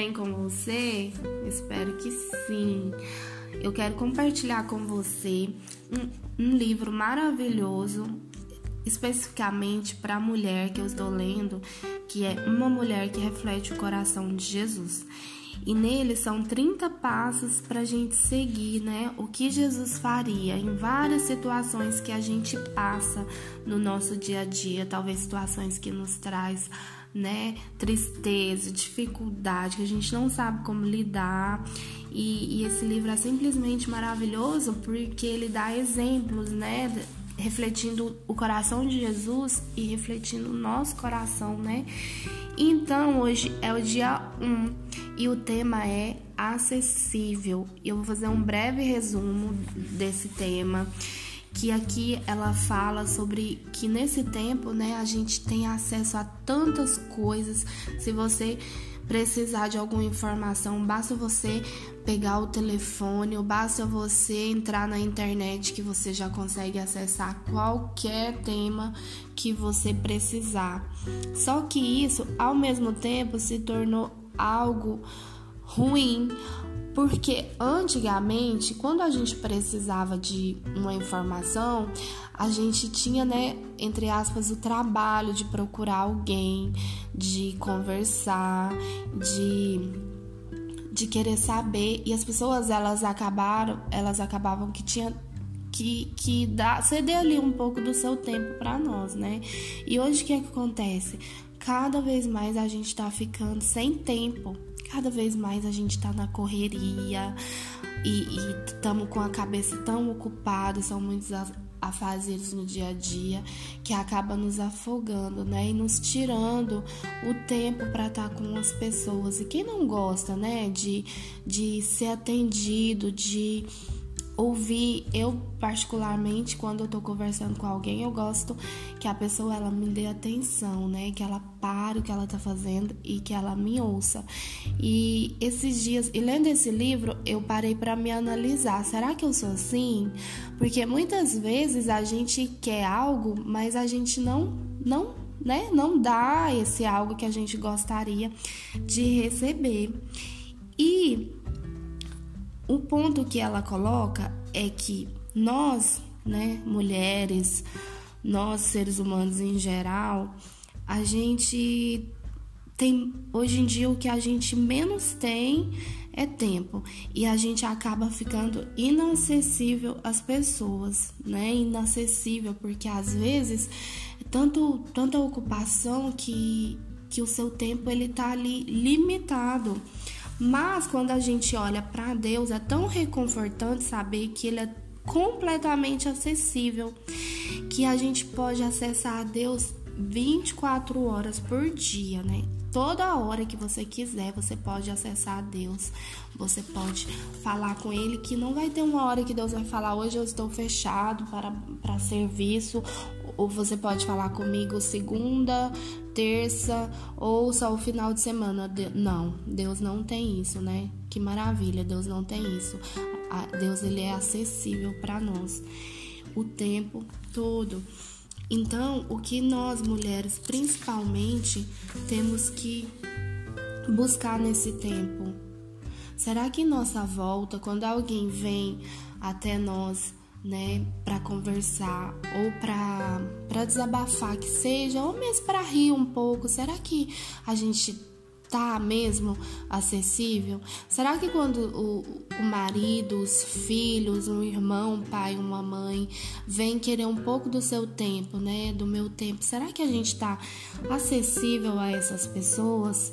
bem com você? Espero que sim. Eu quero compartilhar com você um, um livro maravilhoso, especificamente para a mulher que eu estou lendo, que é Uma Mulher que Reflete o Coração de Jesus. E nele são 30 passos para a gente seguir, né? O que Jesus faria em várias situações que a gente passa no nosso dia a dia, talvez situações que nos traz, né? Tristeza, dificuldade, que a gente não sabe como lidar. E, e esse livro é simplesmente maravilhoso porque ele dá exemplos, né? refletindo o coração de Jesus e refletindo o nosso coração, né? Então, hoje é o dia 1 e o tema é acessível. Eu vou fazer um breve resumo desse tema, que aqui ela fala sobre que nesse tempo, né, a gente tem acesso a tantas coisas. Se você precisar de alguma informação, basta você pegar o telefone ou basta você entrar na internet que você já consegue acessar qualquer tema que você precisar. Só que isso, ao mesmo tempo, se tornou algo ruim, porque antigamente, quando a gente precisava de uma informação, a gente tinha, né, entre aspas, o trabalho de procurar alguém, de conversar, de de querer saber e as pessoas elas acabaram, elas acabavam que tinha que, que dá, ceder ali um pouco do seu tempo para nós, né? E hoje o que, é que acontece? Cada vez mais a gente tá ficando sem tempo, cada vez mais a gente tá na correria e estamos com a cabeça tão ocupada, são muitos afazeres no dia a dia que acaba nos afogando, né? E nos tirando o tempo para estar tá com as pessoas. E quem não gosta, né? De, de ser atendido, de ouvir, eu particularmente quando eu tô conversando com alguém, eu gosto que a pessoa ela me dê atenção, né? Que ela pare o que ela tá fazendo e que ela me ouça. E esses dias, e lendo esse livro, eu parei para me analisar. Será que eu sou assim? Porque muitas vezes a gente quer algo, mas a gente não não né, não dá esse algo que a gente gostaria de receber. E o ponto que ela coloca é que nós, né, mulheres, nós seres humanos em geral, a gente tem hoje em dia o que a gente menos tem é tempo e a gente acaba ficando inacessível às pessoas, né? Inacessível porque às vezes tanto tanta ocupação que que o seu tempo ele tá ali limitado. Mas quando a gente olha para Deus, é tão reconfortante saber que Ele é completamente acessível, que a gente pode acessar a Deus 24 horas por dia, né? Toda hora que você quiser, você pode acessar a Deus. Você pode falar com Ele, que não vai ter uma hora que Deus vai falar, hoje eu estou fechado para, para serviço. Ou você pode falar comigo segunda, terça ou só o final de semana. Não, Deus não tem isso, né? Que maravilha, Deus não tem isso. Deus ele é acessível para nós o tempo todo. Então, o que nós mulheres principalmente temos que buscar nesse tempo? Será que nossa volta, quando alguém vem até nós, né, para conversar ou para desabafar que seja, ou mesmo para rir um pouco, será que a gente tá mesmo acessível? Será que quando o, o marido, os filhos, um irmão, um pai, uma mãe vem querer um pouco do seu tempo, né, do meu tempo, será que a gente tá acessível a essas pessoas?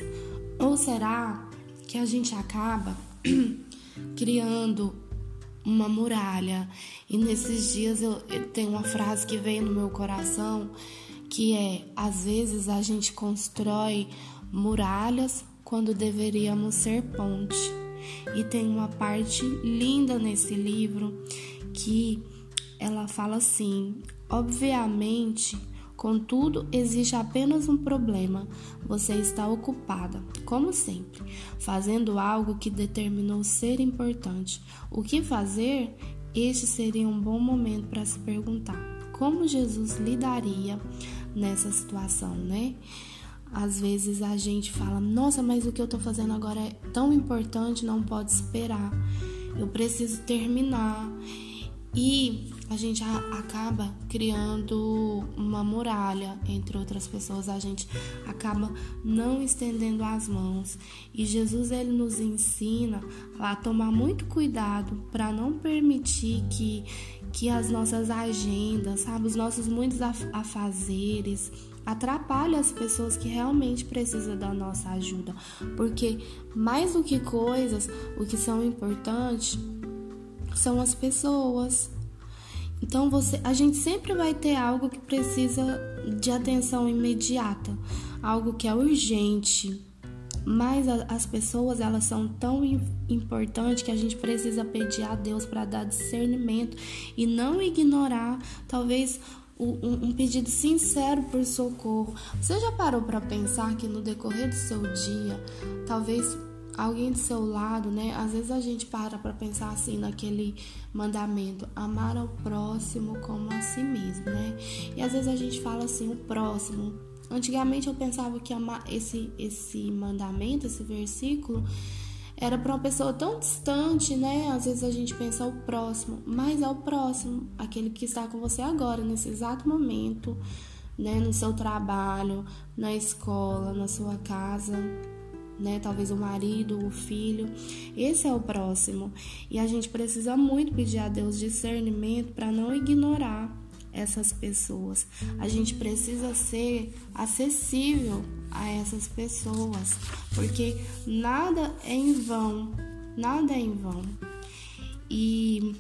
Ou será que a gente acaba criando uma muralha? E nesses dias eu, eu tenho uma frase que veio no meu coração que é: às vezes a gente constrói muralhas quando deveríamos ser ponte. E tem uma parte linda nesse livro que ela fala assim: obviamente, contudo, existe apenas um problema. Você está ocupada, como sempre, fazendo algo que determinou ser importante. O que fazer? Este seria um bom momento para se perguntar como Jesus lidaria nessa situação, né? às vezes a gente fala: "Nossa, mas o que eu tô fazendo agora é tão importante, não pode esperar. Eu preciso terminar". E a gente acaba criando uma muralha entre outras pessoas, a gente acaba não estendendo as mãos. E Jesus ele nos ensina a tomar muito cuidado para não permitir que que as nossas agendas, sabe, os nossos muitos afazeres atrapalhem as pessoas que realmente precisam da nossa ajuda, porque mais do que coisas, o que são importantes são as pessoas. Então você, a gente sempre vai ter algo que precisa de atenção imediata, algo que é urgente. Mas a, as pessoas elas são tão importantes que a gente precisa pedir a Deus para dar discernimento e não ignorar talvez um, um pedido sincero por socorro. Você já parou para pensar que no decorrer do seu dia, talvez alguém do seu lado, né? Às vezes a gente para para pensar assim naquele mandamento, amar ao próximo como a si mesmo, né? E às vezes a gente fala assim, o próximo. Antigamente eu pensava que amar esse esse mandamento, esse versículo era para uma pessoa tão distante, né? Às vezes a gente pensa o próximo, mas é o próximo, aquele que está com você agora, nesse exato momento, né? No seu trabalho, na escola, na sua casa né? Talvez o marido, o filho. Esse é o próximo. E a gente precisa muito pedir a Deus discernimento para não ignorar essas pessoas. A gente precisa ser acessível a essas pessoas, porque nada é em vão, nada é em vão. E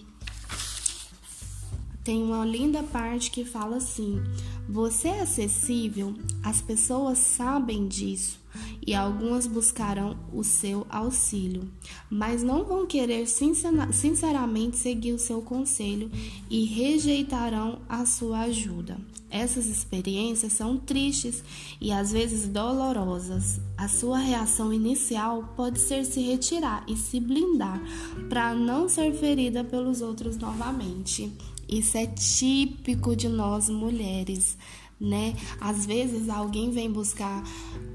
tem uma linda parte que fala assim: você é acessível, as pessoas sabem disso e algumas buscarão o seu auxílio, mas não vão querer sinceramente seguir o seu conselho e rejeitarão a sua ajuda. Essas experiências são tristes e às vezes dolorosas. A sua reação inicial pode ser se retirar e se blindar para não ser ferida pelos outros novamente. Isso é típico de nós mulheres né? Às vezes alguém vem buscar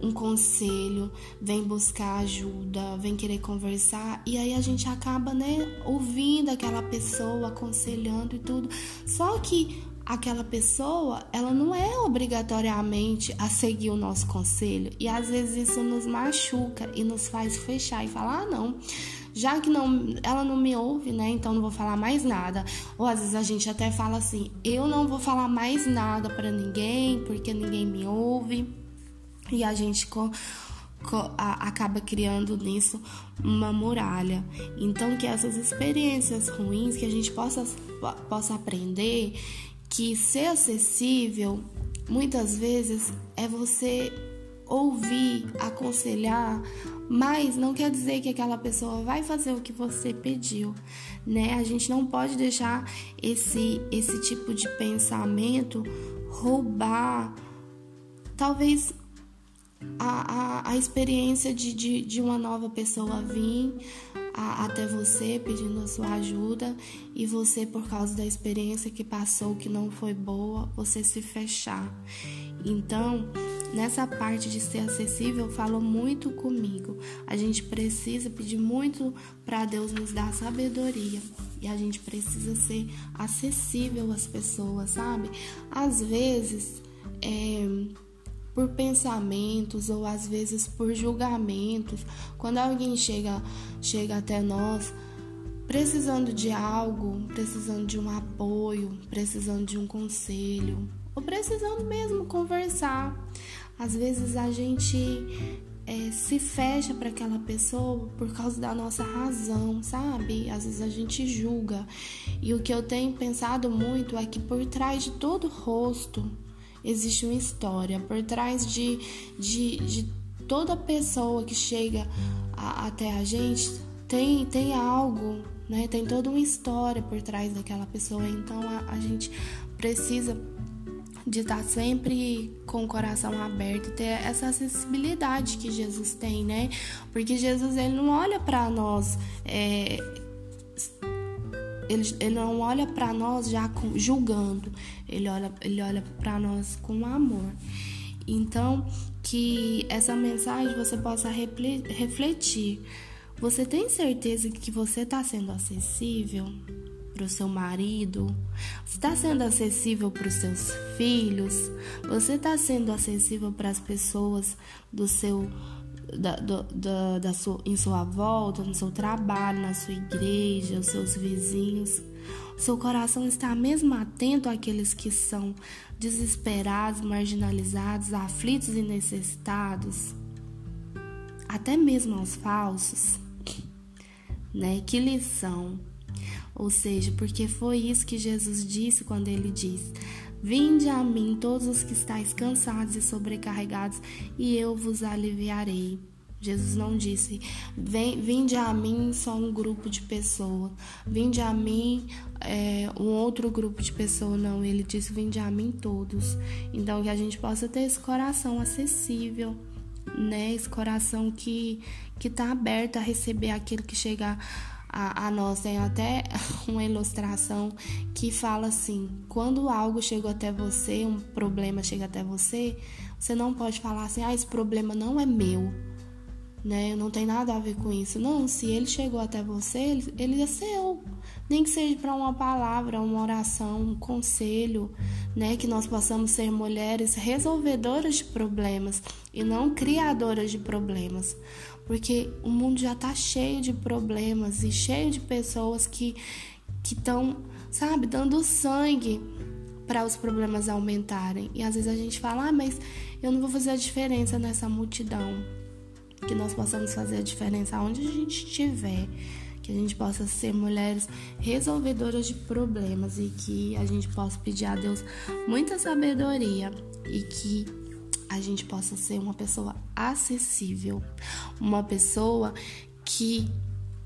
um conselho, vem buscar ajuda, vem querer conversar e aí a gente acaba, né, ouvindo aquela pessoa, aconselhando e tudo. Só que aquela pessoa, ela não é obrigatoriamente a seguir o nosso conselho e às vezes isso nos machuca e nos faz fechar e falar: "Ah, não, já que não, ela não me ouve, né? Então não vou falar mais nada. Ou às vezes a gente até fala assim: eu não vou falar mais nada para ninguém porque ninguém me ouve. E a gente co, co, a, acaba criando nisso uma muralha. Então que essas experiências ruins que a gente possa possa aprender que ser acessível muitas vezes é você ouvir, aconselhar, mas não quer dizer que aquela pessoa vai fazer o que você pediu, né? A gente não pode deixar esse esse tipo de pensamento roubar talvez a, a, a experiência de, de, de uma nova pessoa vir a, até você pedindo a sua ajuda e você, por causa da experiência que passou que não foi boa, você se fechar. Então, nessa parte de ser acessível, falou muito comigo. A gente precisa pedir muito para Deus nos dar sabedoria e a gente precisa ser acessível às pessoas, sabe? Às vezes, é, por pensamentos ou às vezes por julgamentos, quando alguém chega, chega até nós precisando de algo, precisando de um apoio, precisando de um conselho, ou precisando mesmo conversar. Às vezes a gente é, se fecha para aquela pessoa por causa da nossa razão, sabe? Às vezes a gente julga. E o que eu tenho pensado muito é que por trás de todo rosto existe uma história. Por trás de, de, de toda pessoa que chega a, até a gente tem, tem algo, né? Tem toda uma história por trás daquela pessoa. Então a, a gente precisa de estar sempre com o coração aberto, ter essa acessibilidade que Jesus tem, né? Porque Jesus ele não olha para nós, é, ele, ele não olha para nós já julgando, ele olha, ele olha para nós com amor. Então, que essa mensagem você possa refletir. Você tem certeza que você está sendo acessível para o seu marido? Você está sendo acessível para os seus filhos? Você está sendo acessível para as pessoas do seu da, do, da, da sua, em sua volta, no seu trabalho, na sua igreja, os seus vizinhos. Seu coração está mesmo atento àqueles que são desesperados, marginalizados, aflitos e necessitados, até mesmo aos falsos, né? Que lição! Ou seja, porque foi isso que Jesus disse quando ele disse: Vinde a mim todos os que estáis cansados e sobrecarregados, e eu vos aliviarei. Jesus não disse, vinde a mim só um grupo de pessoas, vinde a mim é, um outro grupo de pessoas, não. Ele disse, vinde a mim todos. Então, que a gente possa ter esse coração acessível, né? Esse coração que, que tá aberto a receber aquilo que chegar a, a nós. Tem até uma ilustração que fala assim: quando algo chegou até você, um problema chega até você, você não pode falar assim: ah, esse problema não é meu. Né? Não tem nada a ver com isso. Não, se ele chegou até você, ele, ele é seu. Nem que seja para uma palavra, uma oração, um conselho, né? Que nós possamos ser mulheres resolvedoras de problemas e não criadoras de problemas porque o mundo já tá cheio de problemas e cheio de pessoas que que estão, sabe, dando sangue para os problemas aumentarem. E às vezes a gente fala: "Ah, mas eu não vou fazer a diferença nessa multidão". Que nós possamos fazer a diferença onde a gente estiver, que a gente possa ser mulheres resolvedoras de problemas e que a gente possa pedir a Deus muita sabedoria e que a gente possa ser uma pessoa acessível, uma pessoa que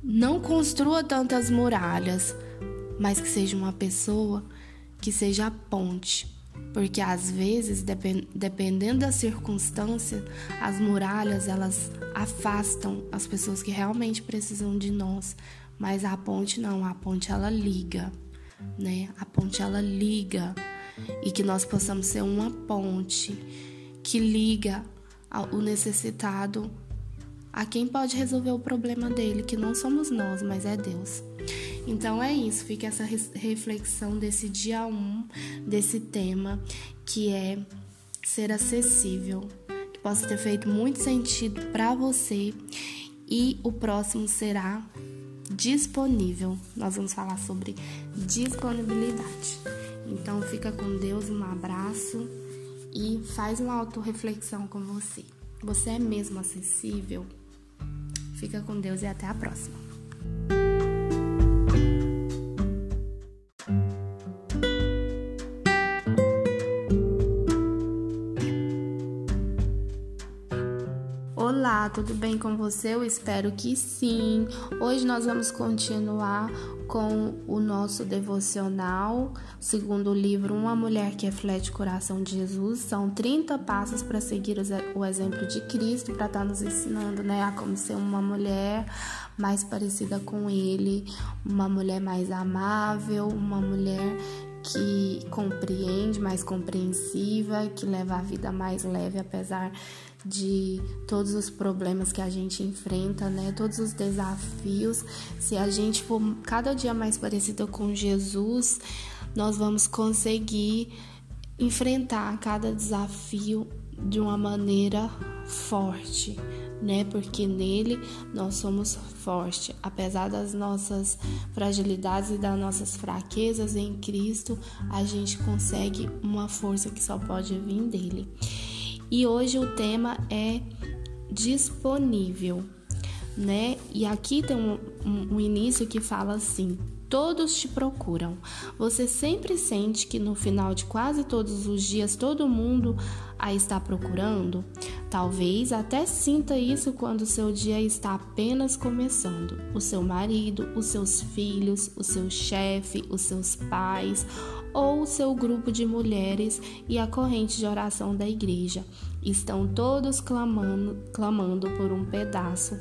não construa tantas muralhas, mas que seja uma pessoa que seja a ponte. Porque às vezes, dependendo da circunstância, as muralhas elas afastam as pessoas que realmente precisam de nós, mas a ponte não, a ponte ela liga, né? A ponte ela liga e que nós possamos ser uma ponte que liga o necessitado a quem pode resolver o problema dele, que não somos nós, mas é Deus. Então é isso, fica essa reflexão desse dia 1, um, desse tema, que é ser acessível, que possa ter feito muito sentido para você e o próximo será disponível. Nós vamos falar sobre disponibilidade. Então fica com Deus, um abraço e faz uma autorreflexão com você. Você é mesmo acessível? Fica com Deus e até a próxima. Olá, tudo bem com você? Eu espero que sim. Hoje nós vamos continuar com o nosso devocional, segundo o livro Uma Mulher que Reflete o Coração de Jesus. São 30 passos para seguir o exemplo de Cristo, para estar tá nos ensinando né, a como ser uma mulher mais parecida com Ele, uma mulher mais amável, uma mulher que compreende, mais compreensiva, que leva a vida mais leve, apesar de todos os problemas que a gente enfrenta, né? Todos os desafios. Se a gente for cada dia mais parecida com Jesus, nós vamos conseguir enfrentar cada desafio de uma maneira forte, né? Porque nele nós somos fortes, apesar das nossas fragilidades e das nossas fraquezas em Cristo, a gente consegue uma força que só pode vir dele. E hoje o tema é disponível, né? E aqui tem um, um, início que fala assim: todos te procuram. Você sempre sente que no final de quase todos os dias todo mundo a está procurando? Talvez até sinta isso quando seu dia está apenas começando. O seu marido, os seus filhos, o seu chefe, os seus pais ou seu grupo de mulheres e a corrente de oração da igreja. Estão todos clamando, clamando por um pedaço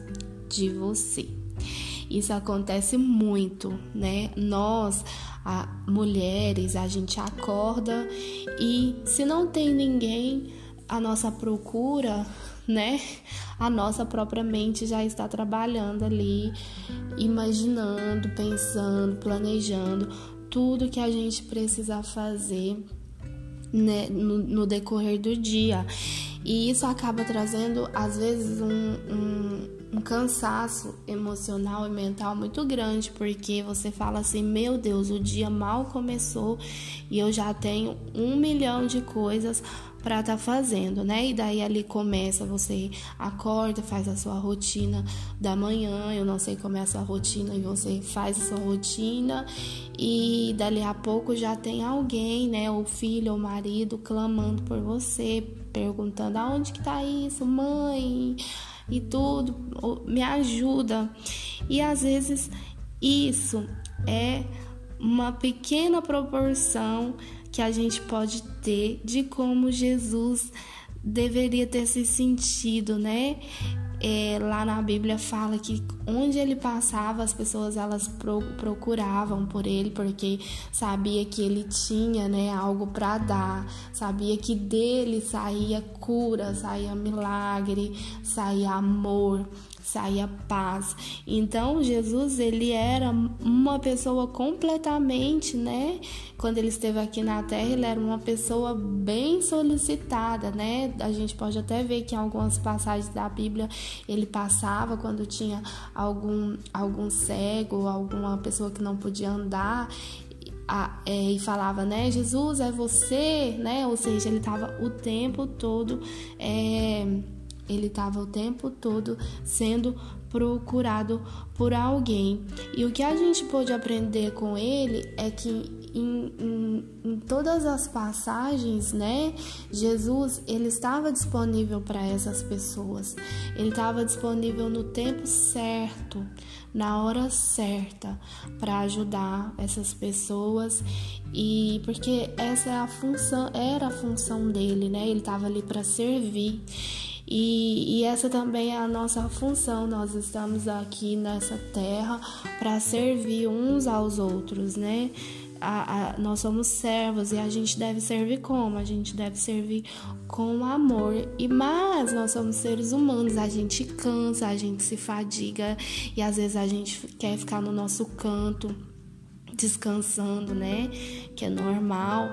de você. Isso acontece muito, né? Nós, a, mulheres, a gente acorda e se não tem ninguém a nossa procura, né? A nossa própria mente já está trabalhando ali, imaginando, pensando, planejando tudo que a gente precisa fazer né, no, no decorrer do dia. E isso acaba trazendo, às vezes, um, um, um, cansaço emocional e mental muito grande, porque você fala assim: meu Deus, o dia mal começou e eu já tenho um milhão de coisas para estar tá fazendo, né? E daí ali começa, você acorda, faz a sua rotina da manhã, eu não sei como é a sua rotina, e você faz a sua rotina e dali a pouco já tem alguém, né? O filho ou o marido clamando por você, perguntando aonde que tá isso, mãe, e tudo, me ajuda. E às vezes isso é uma pequena proporção que a gente pode ter de como Jesus deveria ter se sentido, né? É, lá na Bíblia fala que onde ele passava as pessoas elas procuravam por ele porque sabia que ele tinha né algo para dar sabia que dele saía cura saía milagre saía amor saía paz. Então Jesus ele era uma pessoa completamente, né? Quando ele esteve aqui na Terra, ele era uma pessoa bem solicitada, né? A gente pode até ver que em algumas passagens da Bíblia ele passava quando tinha algum algum cego, alguma pessoa que não podia andar a, é, e falava, né, Jesus é você, né? Ou seja, ele estava o tempo todo é, ele estava o tempo todo sendo procurado por alguém. E o que a gente pôde aprender com ele é que em, em, em todas as passagens, né, Jesus ele estava disponível para essas pessoas. Ele estava disponível no tempo certo, na hora certa, para ajudar essas pessoas e porque essa é a função, era a função dele, né? Ele estava ali para servir. E, e, essa também é a nossa função. Nós estamos aqui nessa terra para servir uns aos outros, né? A, a, nós somos servos e a gente deve servir como? A gente deve servir com amor. E mas nós somos seres humanos, a gente cansa, a gente se fadiga e às vezes a gente quer ficar no nosso canto descansando, né? Que é normal.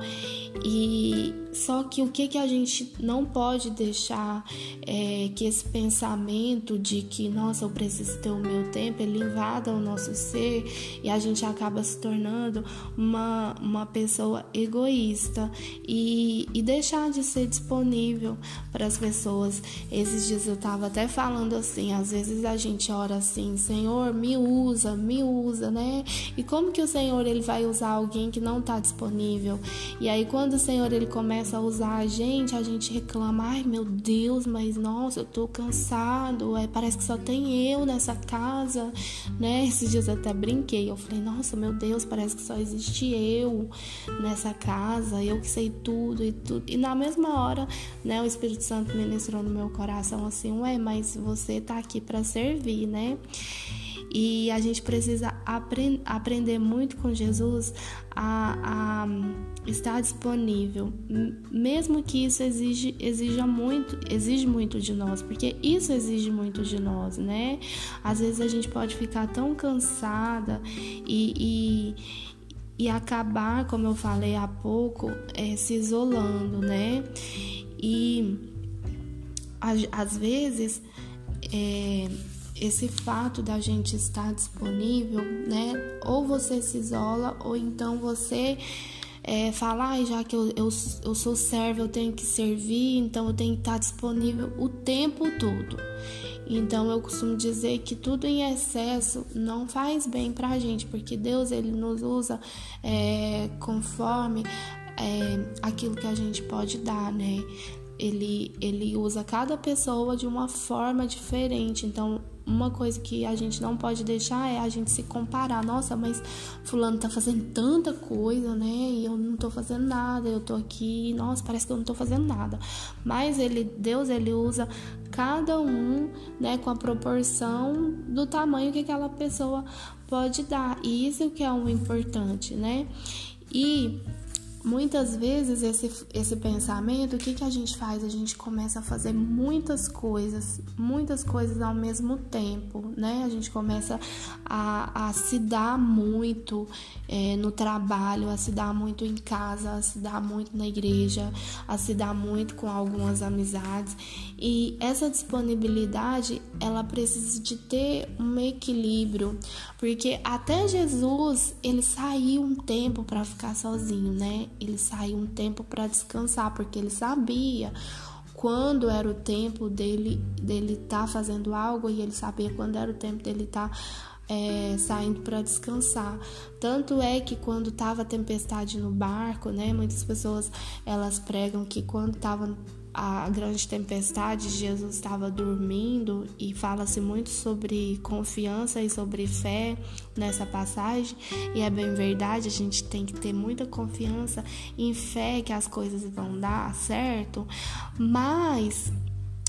E só que o que, que a gente não pode deixar é que esse pensamento de que, nossa, eu preciso ter o meu tempo, ele invada o nosso ser e a gente acaba se tornando uma, uma pessoa egoísta e, e deixar de ser disponível para as pessoas. Esses dias eu estava até falando assim, às vezes a gente ora assim, Senhor, me usa, me usa, né? E como que o Senhor ele vai usar alguém que não está disponível? E aí quando o Senhor ele começa começa a usar a gente, a gente reclama, ai meu Deus, mas nossa, eu tô cansado, é, parece que só tem eu nessa casa, né? Esses dias eu até brinquei, eu falei, nossa, meu Deus, parece que só existe eu nessa casa, eu que sei tudo e tudo. E na mesma hora, né, o Espírito Santo ministrou no meu coração assim, ué, mas você tá aqui para servir, né? E a gente precisa aprend aprender muito com Jesus a, a, estar disponível, mesmo que isso exige, exija muito, exige muito de nós, porque isso exige muito de nós, né? Às vezes a gente pode ficar tão cansada e, e, e acabar, como eu falei há pouco, é, se isolando, né? E às vezes é, esse fato da gente estar disponível, né? Ou você se isola, ou então você é, fala, ah, já que eu, eu, eu sou servo, eu tenho que servir, então eu tenho que estar disponível o tempo todo. Então eu costumo dizer que tudo em excesso não faz bem pra gente, porque Deus ele nos usa é, conforme é, aquilo que a gente pode dar, né? Ele, ele usa cada pessoa de uma forma diferente. Então, uma coisa que a gente não pode deixar é a gente se comparar. Nossa, mas fulano tá fazendo tanta coisa, né? E eu não tô fazendo nada. Eu tô aqui, nossa, parece que eu não tô fazendo nada. Mas ele, Deus, ele usa cada um, né, com a proporção do tamanho que aquela pessoa pode dar. E isso que é o importante, né? E muitas vezes esse, esse pensamento, o que, que a gente faz? A gente começa a fazer muitas coisas, muitas coisas ao mesmo tempo, né? A gente começa a, a se dar muito é, no trabalho, a se dar muito em casa, a se dar muito na igreja, a se dar muito com algumas amizades. E essa disponibilidade, ela precisa de ter um equilíbrio, porque até Jesus, ele saiu um tempo para ficar sozinho, né? Ele saiu um tempo para descansar, porque ele sabia quando era o tempo dele dele estar tá fazendo algo e ele sabia quando era o tempo dele estar tá, é, saindo para descansar. Tanto é que quando estava tempestade no barco, né, muitas pessoas elas pregam que quando estava a grande tempestade, Jesus estava dormindo e fala-se muito sobre confiança e sobre fé nessa passagem, e é bem verdade, a gente tem que ter muita confiança em fé que as coisas vão dar certo, mas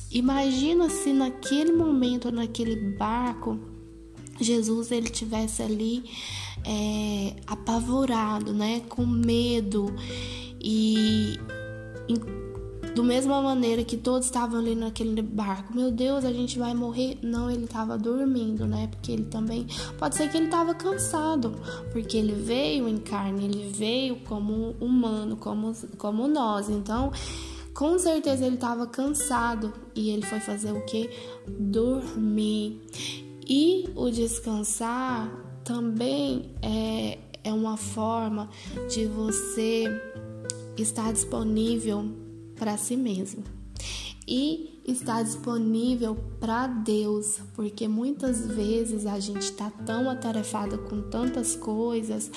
imagina se naquele momento, naquele barco, Jesus ele tivesse ali é, apavorado, né, com medo e do mesma maneira que todos estavam ali naquele barco, meu Deus, a gente vai morrer. Não, ele estava dormindo, né? Porque ele também pode ser que ele estava cansado, porque ele veio em carne, ele veio como humano, como como nós. Então, com certeza ele estava cansado e ele foi fazer o que? Dormir. E o descansar também é, é uma forma de você estar disponível para si mesmo e está disponível para Deus, porque muitas vezes a gente está tão atarefada com tantas coisas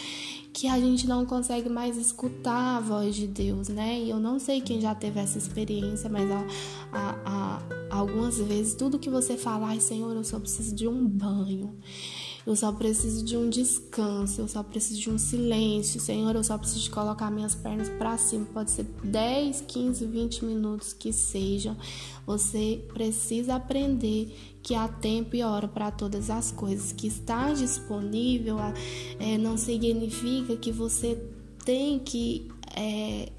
que a gente não consegue mais escutar a voz de Deus, né? E eu não sei quem já teve essa experiência, mas a, a, a, algumas vezes tudo que você fala, ai Senhor, eu só preciso de um banho. Eu só preciso de um descanso, eu só preciso de um silêncio. Senhor, eu só preciso de colocar minhas pernas para cima. Pode ser 10, 15, 20 minutos que sejam. Você precisa aprender que há tempo e hora para todas as coisas. Que estar disponível é, não significa que você tem que é,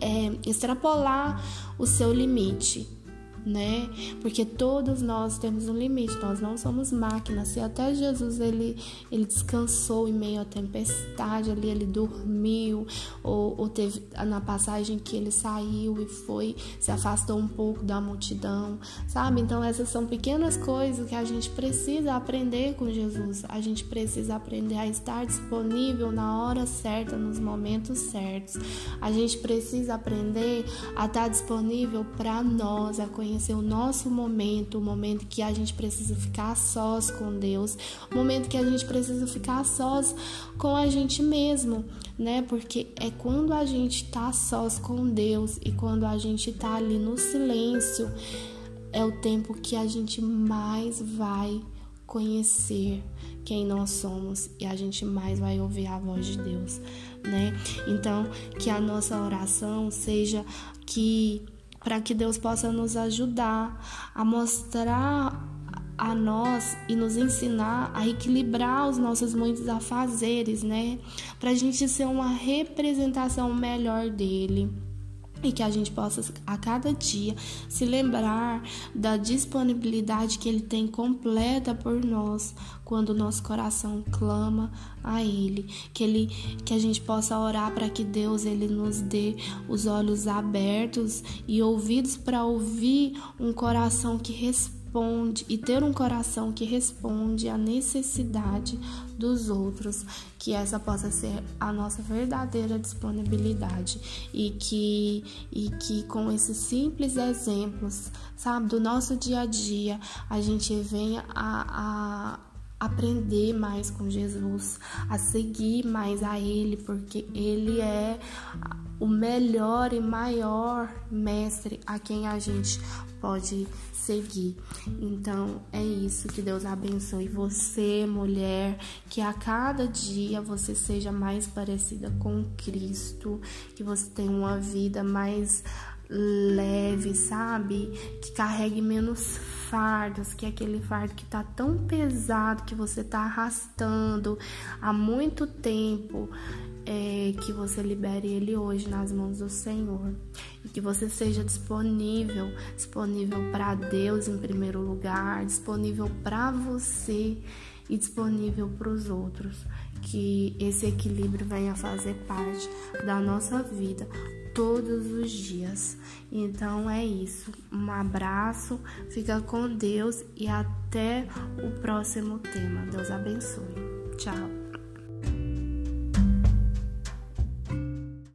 é, extrapolar o seu limite né? Porque todos nós temos um limite, nós não somos máquinas. Se até Jesus ele, ele descansou em meio à tempestade, ali ele dormiu, ou, ou teve na passagem que ele saiu e foi, se afastou um pouco da multidão, sabe? Então essas são pequenas coisas que a gente precisa aprender com Jesus. A gente precisa aprender a estar disponível na hora certa, nos momentos certos. A gente precisa aprender a estar disponível para nós, a conhecer conhecer o nosso momento, o momento que a gente precisa ficar sós com Deus, o momento que a gente precisa ficar sós com a gente mesmo, né? Porque é quando a gente tá sós com Deus e quando a gente tá ali no silêncio, é o tempo que a gente mais vai conhecer quem nós somos e a gente mais vai ouvir a voz de Deus, né? Então, que a nossa oração seja que para que Deus possa nos ajudar a mostrar a nós e nos ensinar a equilibrar os nossos muitos afazeres, né? Para a gente ser uma representação melhor dele e que a gente possa a cada dia se lembrar da disponibilidade que ele tem completa por nós quando o nosso coração clama a ele, que ele que a gente possa orar para que Deus ele nos dê os olhos abertos e ouvidos para ouvir um coração que responde responde e ter um coração que responde à necessidade dos outros, que essa possa ser a nossa verdadeira disponibilidade. E que e que com esses simples exemplos, sabe, do nosso dia a dia, a gente venha a, a aprender mais com Jesus, a seguir mais a Ele, porque Ele é o melhor e maior mestre a quem a gente pode seguir. Então é isso, que Deus abençoe você, mulher, que a cada dia você seja mais parecida com Cristo, que você tenha uma vida mais leve, sabe? Que carregue menos fardos, que é aquele fardo que tá tão pesado que você tá arrastando há muito tempo é que você libere ele hoje nas mãos do Senhor e que você seja disponível, disponível para Deus em primeiro lugar, disponível para você e disponível para os outros. Que esse equilíbrio venha fazer parte da nossa vida todos os dias. Então é isso. Um abraço, fica com Deus e até o próximo tema. Deus abençoe. Tchau.